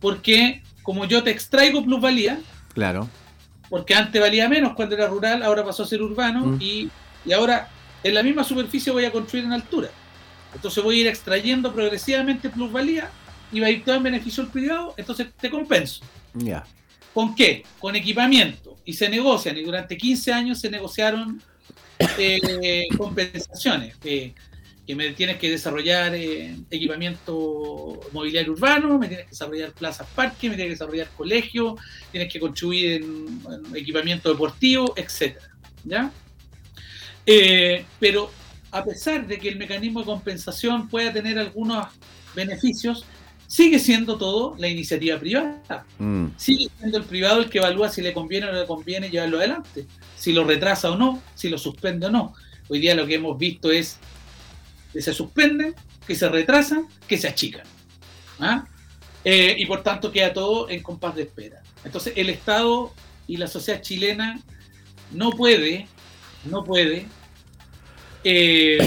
porque como yo te extraigo plusvalía, claro porque antes valía menos cuando era rural, ahora pasó a ser urbano mm. y, ahora en la misma superficie voy a construir en altura. Entonces voy a ir extrayendo progresivamente plusvalía y va a ir todo en beneficio del privado, entonces te compenso. Ya. ¿Con qué? Con equipamiento. Y se negocian, y durante 15 años se negociaron eh, compensaciones. Que me tienes que desarrollar eh, equipamiento mobiliario urbano, me tienes que desarrollar plazas parques, me tienes que desarrollar colegios, tienes que construir en, equipamiento deportivo, etcétera, ¿ya? Eh, pero a pesar de que el mecanismo de compensación pueda tener algunos beneficios, sigue siendo todo la iniciativa privada. Mm. Sigue siendo el privado el que evalúa si le conviene o no le conviene llevarlo adelante, si lo retrasa o no, si lo suspende o no. Hoy día lo que hemos visto es que se suspenden, que se retrasan, que se achican. ¿ah? Eh, y por tanto queda todo en compás de espera. Entonces el Estado y la sociedad chilena no puede, no puede eh,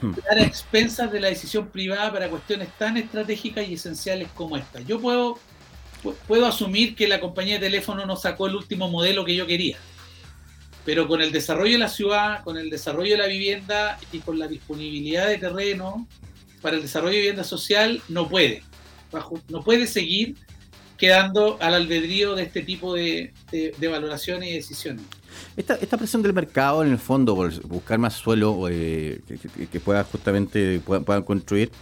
[coughs] a expensas de la decisión privada para cuestiones tan estratégicas y esenciales como esta. Yo puedo, puedo asumir que la compañía de teléfono no sacó el último modelo que yo quería pero con el desarrollo de la ciudad, con el desarrollo de la vivienda y con la disponibilidad de terreno para el desarrollo de vivienda social, no puede. no puede seguir quedando al albedrío de este tipo de, valoraciones y decisiones. Esta, presión del mercado, en el fondo, por buscar más suelo eh, que, pueda justamente puedan construir,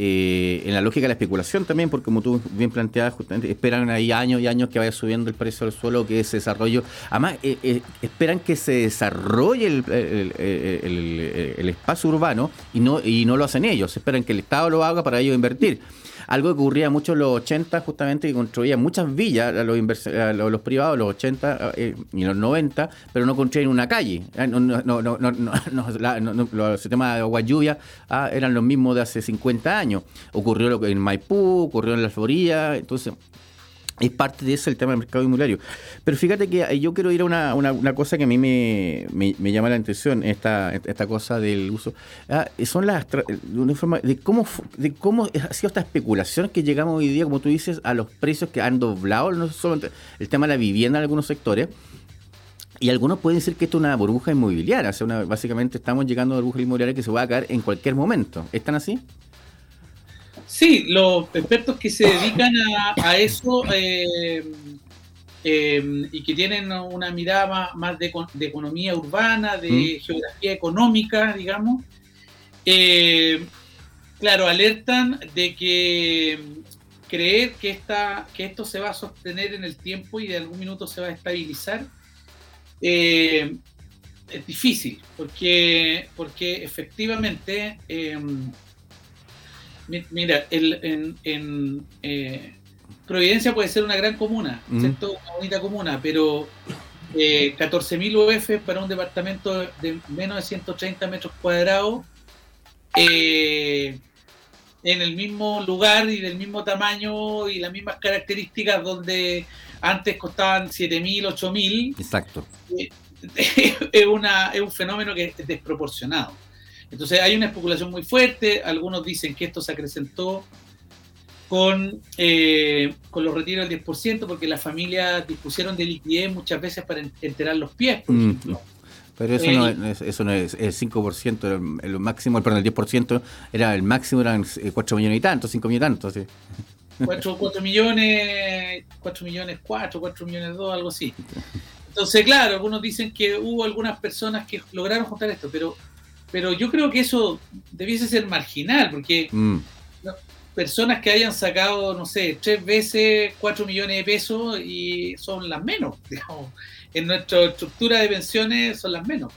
eh, en la lógica de la especulación también, porque como tú bien planteabas, justamente esperan ahí años y años que vaya subiendo el precio del suelo, que ese desarrollo. Además, eh, eh, esperan que se desarrolle el, espacio urbano y no, y no lo hacen ellos. Esperan que el Estado lo haga para ellos invertir algo que ocurría mucho en los 80, justamente, que construían muchas villas a los, los, privados, los 80 eh, y los 90, pero no construían una calle. Ah, no, no, [laughs] no, no los sistemas de agua lluvia ah, eran los mismos de hace 50 años. Ocurrió lo que en Maipú, ocurrió en la Florida, entonces es parte de eso el tema del mercado inmobiliario. Pero fíjate que yo quiero ir a una, una, cosa que a mí me, me, llama la atención, esta, esta cosa del uso. Ah, son las de cómo de cómo ha sido esta especulación que llegamos hoy día, como tú dices, a los precios que han doblado, no solo el tema de la vivienda en algunos sectores. Y algunos pueden decir que esto es una burbuja inmobiliaria. Básicamente estamos llegando a una burbuja inmobiliaria que se va a caer en cualquier momento. ¿Están así? Sí, los expertos que se dedican a, eso eh, eh, y que tienen una mirada más, de, economía urbana, de mm. geografía económica, digamos, eh, claro, alertan de que creer que, esta, que esto se va a sostener en el tiempo y de algún minuto se va a estabilizar es difícil, porque, porque efectivamente Mira, el, en, eh, Providencia puede ser una gran comuna, Una bonita comuna, pero eh, 14.000 UF para un departamento de menos de 130 metros cuadrados eh, en el mismo lugar y del mismo tamaño y las mismas características donde antes costaban 7.000, 8.000. Exacto. Eh, [laughs] es, una, es un fenómeno que es desproporcionado. Entonces hay una especulación muy fuerte, algunos dicen que esto se acrecentó con, eh, con los retiros del 10%, porque las familias dispusieron de liquidez muchas veces para enterar los pies, por mm, ejemplo. Pero eso, no, eh, es, eso no es el 5%, el, máximo, perdón, el 10% era el máximo, eran 4 millones y tanto, 5 millones y tanto. ¿sí? 4, 4 millones, 4 millones 4, 4 millones 2, algo así. Entonces, claro, algunos dicen que hubo algunas personas que lograron juntar esto, pero, pero yo creo que eso debiese ser marginal, porque mm. personas que hayan sacado, no sé, tres veces 4 millones de pesos y son las menos, [laughs] digamos. En nuestra estructura de pensiones son las menos.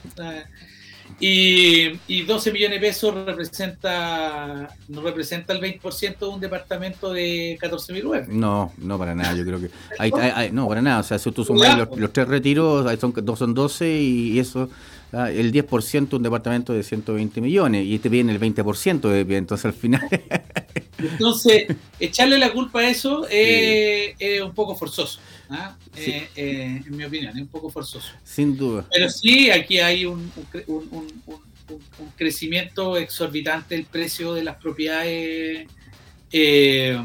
Y, 12 millones de pesos representa no representa el 20% de un departamento de 14 mil No, no para nada, yo creo que... [laughs] no, para nada, o sea, si tú sumas los, tres retiros, son, son 12 y eso ah, el 10% de un departamento de 120 millones y este viene el 20%, entonces al final... [laughs] entonces, echarle la culpa a eso es un poco forzoso. ¿ah? Eh, eh, en mi opinión, es un poco forzoso. Sin duda. Pero sí, aquí hay un, crecimiento exorbitante del precio de las propiedades eh,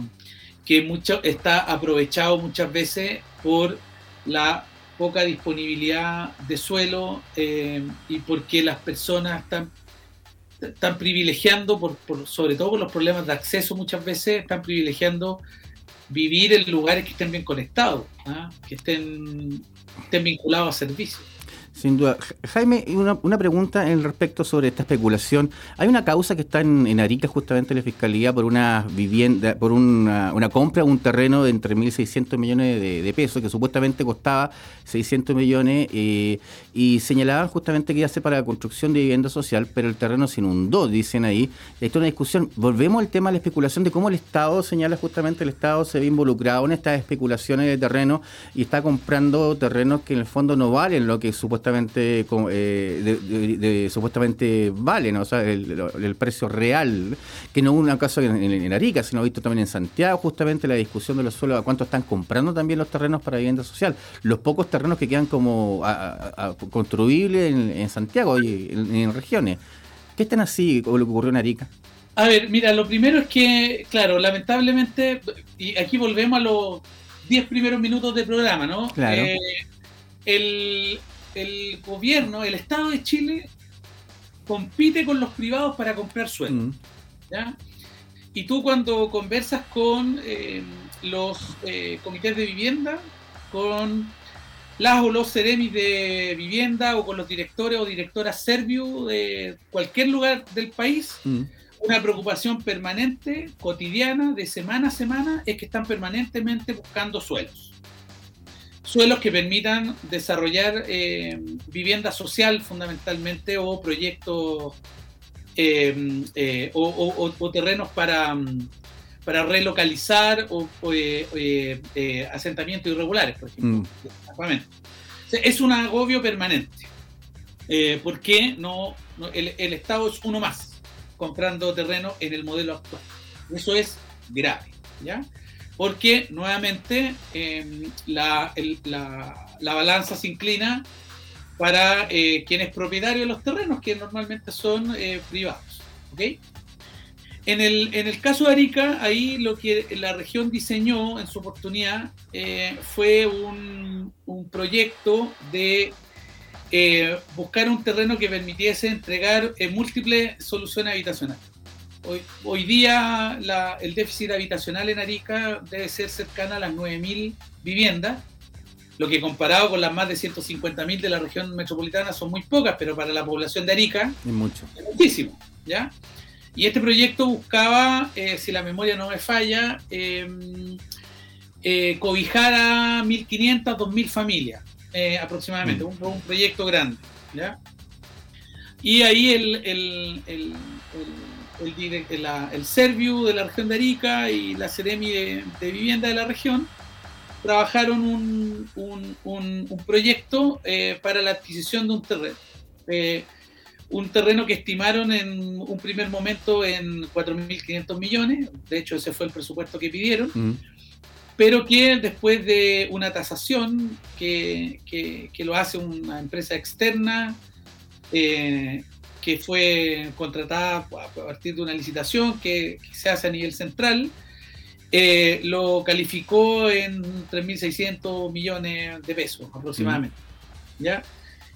que mucho, está aprovechado muchas veces por la poca disponibilidad de suelo y porque las personas están están privilegiando, por, sobre todo por los problemas de acceso muchas veces, están privilegiando vivir en lugares que estén bien conectados, ¿ah? que estén, estén vinculados a servicios. Sin duda. Jaime, una, una pregunta en respecto sobre esta especulación. Hay una causa que está en, Arica, justamente en la Fiscalía, por una vivienda, por una, compra de un terreno de entre 1.600 millones de, pesos, que supuestamente costaba 600 millones, eh, y señalaban justamente que iba a ser para la construcción de vivienda social, pero el terreno se inundó, dicen ahí. Esto es una discusión. Volvemos al tema de la especulación, de cómo el Estado, señala justamente el Estado se ve involucrado en estas especulaciones de terreno y está comprando terrenos que en el fondo no valen lo que supuestamente supuestamente, eh, de, supuestamente valen, o sea, el, precio real, que no es un caso en, en, Arica, sino visto también en Santiago, justamente la discusión de los suelos, a cuánto están comprando también los terrenos para vivienda social, los pocos terrenos que quedan como construibles en, Santiago y en, regiones. ¿Qué están así como lo que ocurrió en Arica? A ver, mira, lo primero es que, claro, lamentablemente, y aquí volvemos a los 10 primeros minutos del programa, ¿no? Claro. Eh, el, el gobierno, el Estado de Chile, compite con los privados para comprar suelo. Mm. Y tú cuando conversas con eh, los eh, comités de vivienda, con las o los seremis de vivienda o con los directores o directoras Serviu de cualquier lugar del país, mm. una preocupación permanente, cotidiana, de semana a semana, es que están permanentemente buscando suelos suelos que permitan desarrollar eh, vivienda social fundamentalmente o proyectos eh, eh, o, terrenos para, para relocalizar o, asentamientos irregulares, por ejemplo. Mm. es un agobio permanente. porque no, el, el, Estado es uno más comprando terreno en el modelo actual. Eso es grave. ¿ya? Porque nuevamente em, la, balanza se inclina para eh, quien es propietario de los terrenos, que normalmente son eh, privados. En, el, en el caso de Arica, ahí lo que la región diseñó en su oportunidad eh, fue un, un, proyecto de buscar un terreno que permitiese entregar múltiples soluciones habitacionales. Hoy, día el déficit habitacional en Arica debe ser cercano a las 9.000 viviendas, lo que comparado con las más de 150.000 de la región metropolitana son muy pocas, pero para la población de Arica es, mucho. muchísimo. ¿ya? Y este proyecto buscaba, eh, si la memoria no me falla, em, eh, cobijar a 1.500, 2.000 familias eh, aproximadamente, mm. un, un, proyecto grande. ¿ya? Y ahí el, el, el, Serviu de la región de Arica y la Ceremi de, Vivienda de la región trabajaron un, un, proyecto eh, para la adquisición de un terreno. Eh, un terreno que estimaron en un primer momento en 4.500 millones, de hecho ese fue el presupuesto que pidieron, mm. pero que después de una tasación que, que, lo hace una empresa externa, eh, que fue contratada a partir de una licitación que, se hace a nivel central, eh, lo calificó en 3.600 millones de pesos aproximadamente. ¿ya?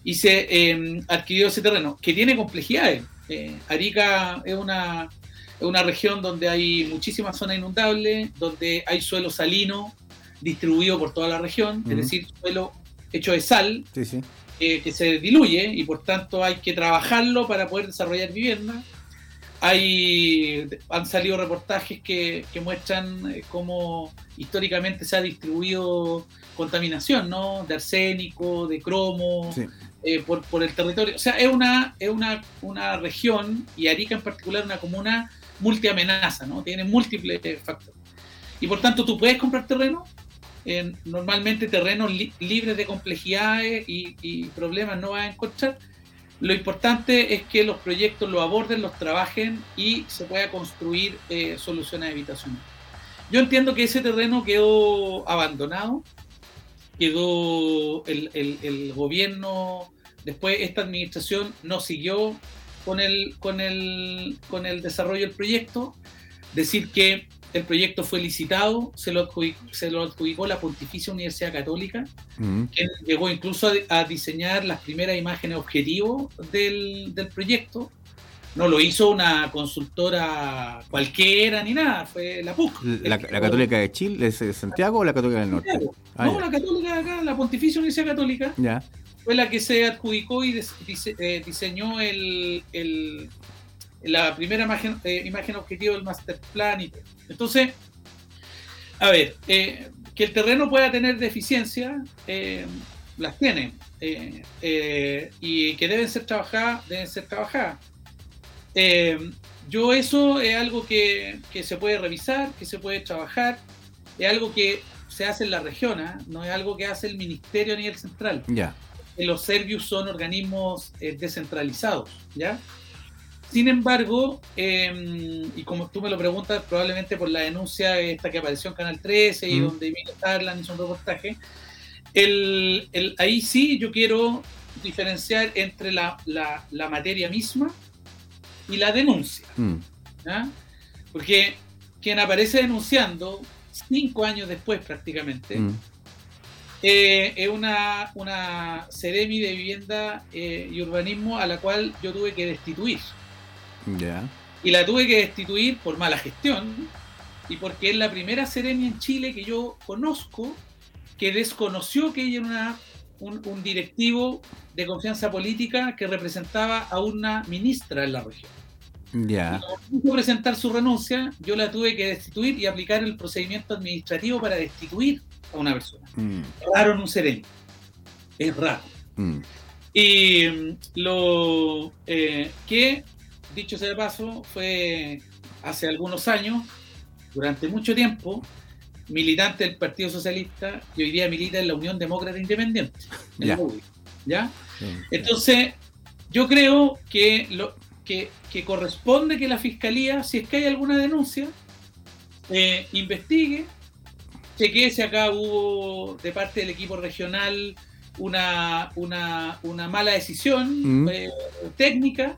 Y se em, adquirió ese terreno, que tiene complejidades. Eh, Arica es una, una región donde hay muchísimas zonas inundables, donde hay suelo salino distribuido por toda la región, es decir, suelo hecho de sal, sí, sí que se diluye y por tanto hay que trabajarlo para poder desarrollar vivienda. Hay, han salido reportajes que, muestran eh, cómo históricamente se ha distribuido contaminación, ¿no? De arsénico, de cromo, eh, por, por, el territorio. O sea, es una, es una, una región, y Arica en particular, una comuna multiamenaza, ¿no? Tiene múltiples factores. Y por tanto, tú puedes comprar terreno, normalmente terrenos libres de complejidades y, problemas no vas a encontrar. Lo importante es que los proyectos lo aborden, los trabajen y se pueda construir eh, soluciones habitacionales. Yo entiendo que ese terreno quedó abandonado, quedó el, el, gobierno, después esta administración no siguió con el, con el, con el desarrollo del proyecto. Decir que el proyecto fue licitado, se lo adjudicó, la Pontificia Universidad Católica, mm. que llegó incluso a, diseñar las primeras imágenes objetivo del, proyecto. No lo hizo una consultora cualquiera ni nada, fue la PUC. ¿La, Católica de Chile, de Santiago o la Católica del Norte? Ah, no, la Católica de acá, la Pontificia Universidad Católica. Ya. Fue la que se adjudicó y eh, diseñó el, la primera imagen, eh, imagen objetivo del master plan. Y, entonces, a ver, eh, que el terreno pueda tener deficiencias, eh, las tiene, y que deben ser trabajadas, deben ser trabajadas. yo eso es algo que, que, se puede revisar, que se puede trabajar, es algo que se hace en la región, ¿ah? no es algo que hace el ministerio a nivel central. Ya. Los Servius son organismos descentralizados, ¿ya? Sin embargo, em, y como tú me lo preguntas, probablemente por la denuncia esta que apareció en Canal 13 y donde vino Tarlan hizo un reportaje, el, ahí sí yo quiero diferenciar entre la, materia misma y la denuncia. Mm. Porque quien aparece denunciando cinco años después prácticamente, mm. eh, es una, una Ceremi de vivienda eh, y urbanismo a la cual yo tuve que destituir. Y la tuve que destituir por mala gestión y porque es la primera serenia en Chile que yo conozco que desconoció que ella era un, directivo de confianza política que representaba a una ministra en la región. Ya. Yeah. presentar su renuncia, yo la tuve que destituir y aplicar el procedimiento administrativo para destituir a una persona. Mm. Raro en un sereno. Es raro. Mm. Y mm, lo eh, que dicho sea de paso, fue hace algunos años, durante mucho tiempo, militante del Partido Socialista y hoy día milita en la Unión Demócrata Independiente, ¿ya? Entonces, yo creo que, lo, que, corresponde que la Fiscalía, si es que hay alguna denuncia, eh, investigue, chequee si acá hubo de parte del equipo regional una, una, mala decisión mm. eh, técnica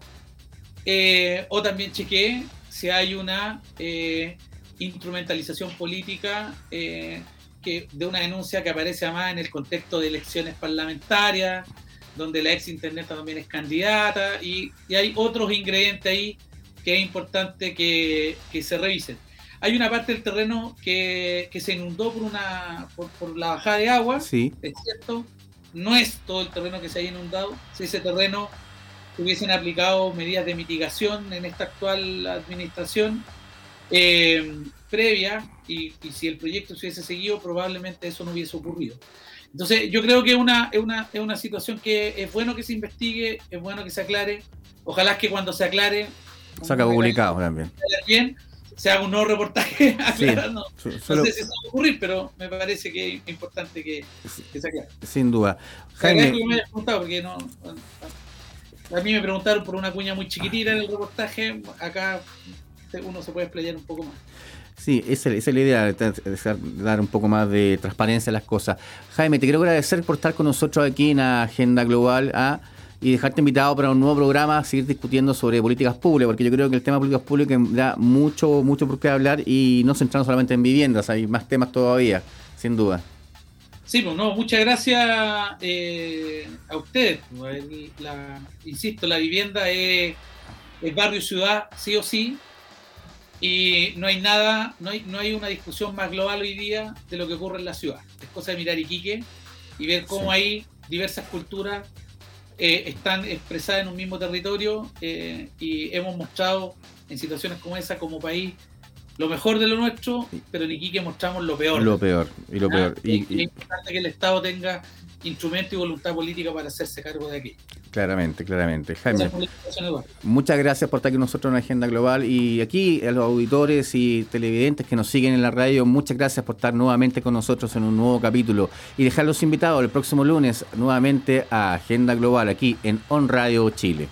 eh, o también chequeé si hay una eh, instrumentalización política eh, que, de una denuncia que aparece además en el contexto de elecciones parlamentarias, donde la ex internet también es candidata, y, hay otros ingredientes ahí que es importante que, se revisen. Hay una parte del terreno que, se inundó por, una, por, la bajada de agua, sí. es cierto, no es todo el terreno que se haya inundado, si ese terreno hubiesen aplicado medidas de mitigación en esta actual administración eh, previa y, si el proyecto se hubiese seguido probablemente eso no hubiese ocurrido. Entonces yo creo que es una, es una, es una situación que es bueno que se investigue, es bueno que se aclare, ojalá que cuando se aclare Saca publicado también. Bien, se haga un nuevo reportaje [laughs] aclarando. no sé si se va a ocurrir, pero me parece que es importante que, que se aclare. Sin duda. Jaime. Me porque no, a mí me preguntaron por una cuña muy chiquitita en el reportaje. Acá uno se puede explayar un poco más. Sí, esa, es la idea, dar un poco más de transparencia a las cosas. Jaime, te quiero agradecer por estar con nosotros aquí en Agenda Global ¿ah? y dejarte invitado para un nuevo programa, a seguir discutiendo sobre políticas públicas, porque yo creo que el tema de políticas públicas da mucho, mucho por qué hablar y no centramos solamente en viviendas, hay más temas todavía, sin duda. Sí, pues no, muchas gracias eh, a ustedes. insisto, la vivienda es, es barrio-ciudad, sí o sí, y no hay nada, no hay, no hay una discusión más global hoy día de lo que ocurre en la ciudad. Es cosa de mirar Iquique y ver cómo hay diversas culturas eh, están expresadas en un mismo territorio eh, y hemos mostrado en situaciones como esa como país lo mejor de lo nuestro, pero en Iquique mostramos lo peor. Lo peor, y lo peor. Y, es importante que el Estado tenga instrumento y voluntad política para hacerse cargo de aquí. Claramente, claramente. Jaime, muchas gracias por estar aquí con nosotros en la Agenda Global y aquí a los auditores y televidentes que nos siguen en la radio, muchas gracias por estar nuevamente con nosotros en un nuevo capítulo y dejarlos invitados el próximo lunes nuevamente a Agenda Global aquí en On Radio Chile.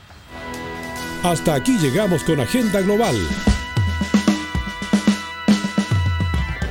Hasta aquí llegamos con Agenda Global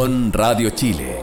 On Radio Chile